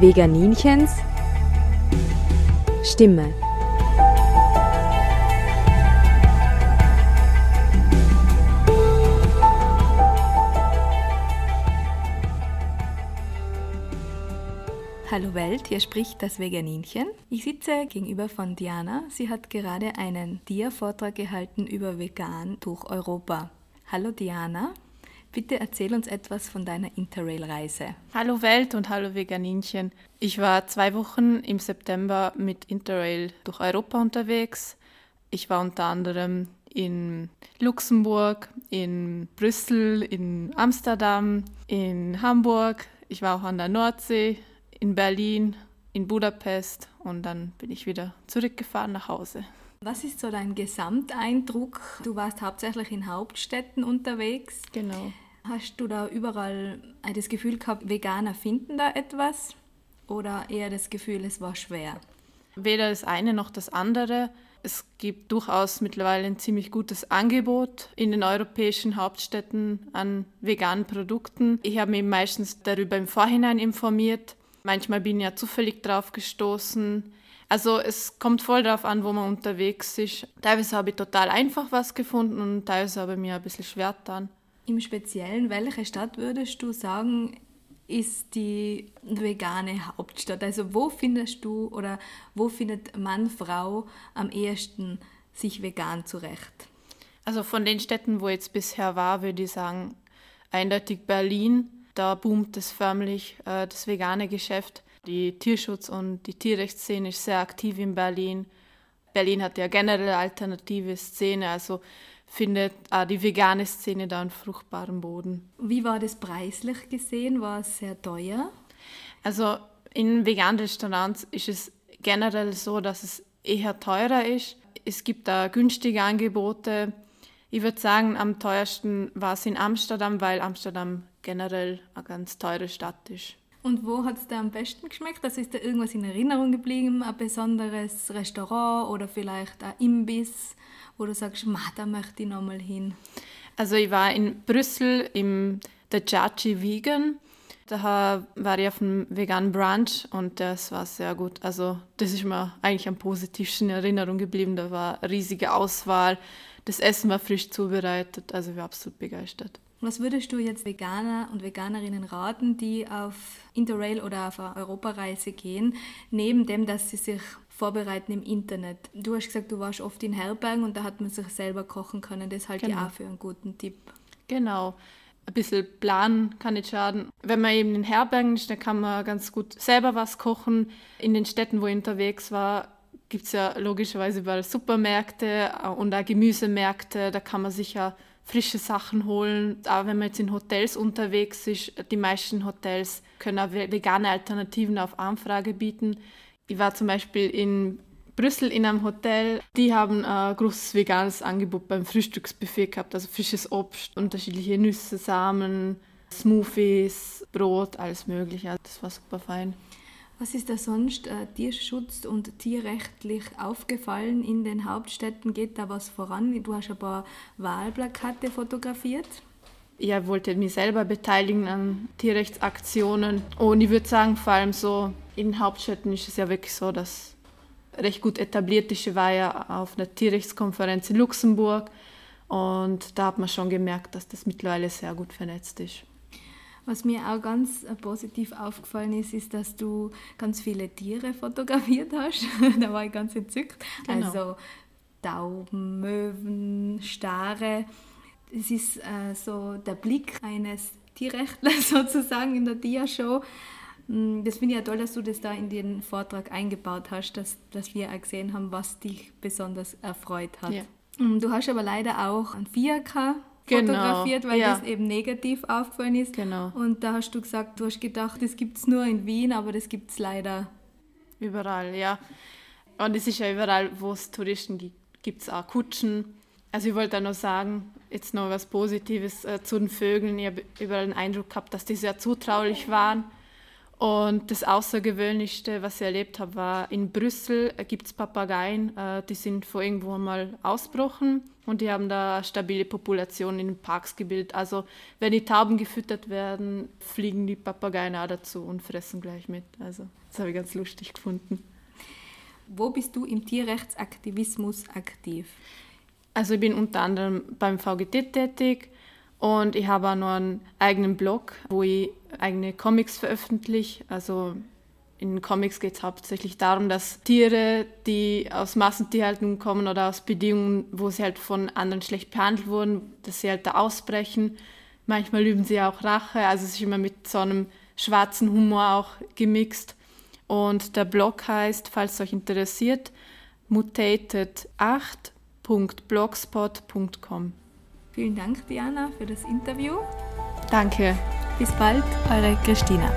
Veganinchens Stimme. Hallo Welt, hier spricht das Veganinchen. Ich sitze gegenüber von Diana. Sie hat gerade einen Dia-Vortrag gehalten über Vegan durch Europa. Hallo Diana, bitte erzähl uns etwas von deiner Interrail-Reise. Hallo Welt und hallo Veganinchen. Ich war zwei Wochen im September mit Interrail durch Europa unterwegs. Ich war unter anderem in Luxemburg, in Brüssel, in Amsterdam, in Hamburg. Ich war auch an der Nordsee, in Berlin, in Budapest und dann bin ich wieder zurückgefahren nach Hause. Was ist so dein Gesamteindruck? Du warst hauptsächlich in Hauptstädten unterwegs. Genau. Hast du da überall das Gefühl gehabt, Veganer finden da etwas? Oder eher das Gefühl, es war schwer? Weder das eine noch das andere. Es gibt durchaus mittlerweile ein ziemlich gutes Angebot in den europäischen Hauptstädten an veganen Produkten. Ich habe mich meistens darüber im Vorhinein informiert Manchmal bin ich ja zufällig drauf gestoßen. Also es kommt voll darauf an, wo man unterwegs ist. Teilweise habe ich total einfach was gefunden und teilweise habe ich mir ein bisschen schwer getan. Im Speziellen, welche Stadt würdest du sagen, ist die vegane Hauptstadt? Also wo findest du oder wo findet Mann, Frau am ehesten sich vegan zurecht? Also von den Städten, wo ich jetzt bisher war, würde ich sagen, eindeutig Berlin, da boomt es förmlich, äh, das vegane Geschäft. Die Tierschutz- und die Tierrechtsszene ist sehr aktiv in Berlin. Berlin hat ja generell alternative Szene, also findet auch die vegane Szene da einen fruchtbaren Boden. Wie war das preislich gesehen? War es sehr teuer? Also in veganen Restaurants ist es generell so, dass es eher teurer ist. Es gibt da günstige Angebote. Ich würde sagen, am teuersten war es in Amsterdam, weil Amsterdam generell eine ganz teure Stadt ist. Und wo hat es dir am besten geschmeckt? Also ist da irgendwas in Erinnerung geblieben? Ein besonderes Restaurant oder vielleicht ein Imbiss, wo du sagst, da möchte ich nochmal hin? Also ich war in Brüssel im The Chachi Vegan. Da war ich auf einem veganen Brunch und das war sehr gut. Also das ist mir eigentlich am positivsten in Erinnerung geblieben. Da war riesige Auswahl. Das Essen war frisch zubereitet. Also ich war absolut begeistert. Was würdest du jetzt Veganer und Veganerinnen raten, die auf Interrail oder auf eine Europareise gehen, neben dem, dass sie sich vorbereiten im Internet? Du hast gesagt, du warst oft in Herbergen und da hat man sich selber kochen können. Das halte genau. ich auch für einen guten Tipp. Genau. Ein bisschen planen kann nicht schaden. Wenn man eben in Herbergen ist, dann kann man ganz gut selber was kochen. In den Städten, wo ich unterwegs war, gibt es ja logischerweise überall Supermärkte und auch Gemüsemärkte. Da kann man sich ja frische Sachen holen. Aber wenn man jetzt in Hotels unterwegs ist, die meisten Hotels können auch vegane Alternativen auf Anfrage bieten. Ich war zum Beispiel in Brüssel in einem Hotel, die haben ein großes veganes Angebot beim Frühstücksbuffet gehabt, also frisches Obst, unterschiedliche Nüsse, Samen, Smoothies, Brot, alles mögliche. Das war super fein. Was ist da sonst äh, Tierschutz- und tierrechtlich aufgefallen in den Hauptstädten? Geht da was voran? Du hast ein paar Wahlplakate fotografiert. Ich wollte mich selber beteiligen an Tierrechtsaktionen. Und ich würde sagen, vor allem so in den Hauptstädten ist es ja wirklich so, dass recht gut etabliert ist. Ich war ja auf einer Tierrechtskonferenz in Luxemburg und da hat man schon gemerkt, dass das mittlerweile sehr gut vernetzt ist. Was mir auch ganz äh, positiv aufgefallen ist, ist, dass du ganz viele Tiere fotografiert hast. da war ich ganz entzückt. Genau. Also Tauben, Möwen, Stare. Es ist äh, so der Blick eines Tierrechtlers sozusagen in der Dia-Show. Mm, das finde ich ja toll, dass du das da in den Vortrag eingebaut hast, dass, dass wir auch gesehen haben, was dich besonders erfreut hat. Ja. Mm, du hast aber leider auch ein 4K genau. fotografiert, weil ja. das eben negativ aufgefallen ist. Genau. Und da hast du gesagt, du hast gedacht, das gibt es nur in Wien, aber das gibt es leider überall, ja. Und es ist ja überall, wo es Touristen gibt, gibt es auch Kutschen. Also ich wollte da noch sagen, jetzt noch was Positives äh, zu den Vögeln. Ich habe überall den Eindruck gehabt, dass die sehr zutraulich waren Und das Außergewöhnlichste, was ich erlebt habe, war in Brüssel gibt es Papageien, äh, die sind vor irgendwo mal ausbrochen und die haben da stabile Populationen in den Parks gebildet. Also wenn die Tauben gefüttert werden, fliegen die Papageien auch dazu und fressen gleich mit. Also das habe ich ganz lustig gefunden. Wo bist du im Tierrechtsaktivismus aktiv? Also ich bin unter anderem beim VGT tätig und ich habe auch noch einen eigenen Blog, wo ich eigene Comics veröffentliche. Also in Comics geht es hauptsächlich darum, dass Tiere, die aus Massentierhaltung kommen oder aus Bedingungen, wo sie halt von anderen schlecht behandelt wurden, dass sie halt da ausbrechen. Manchmal üben sie auch Rache, also es ist immer mit so einem schwarzen Humor auch gemixt. Und der Blog heißt, falls es euch interessiert, mutated8.blogspot.com. Vielen Dank, Diana, für das Interview. Danke. Bis bald, eure Christina.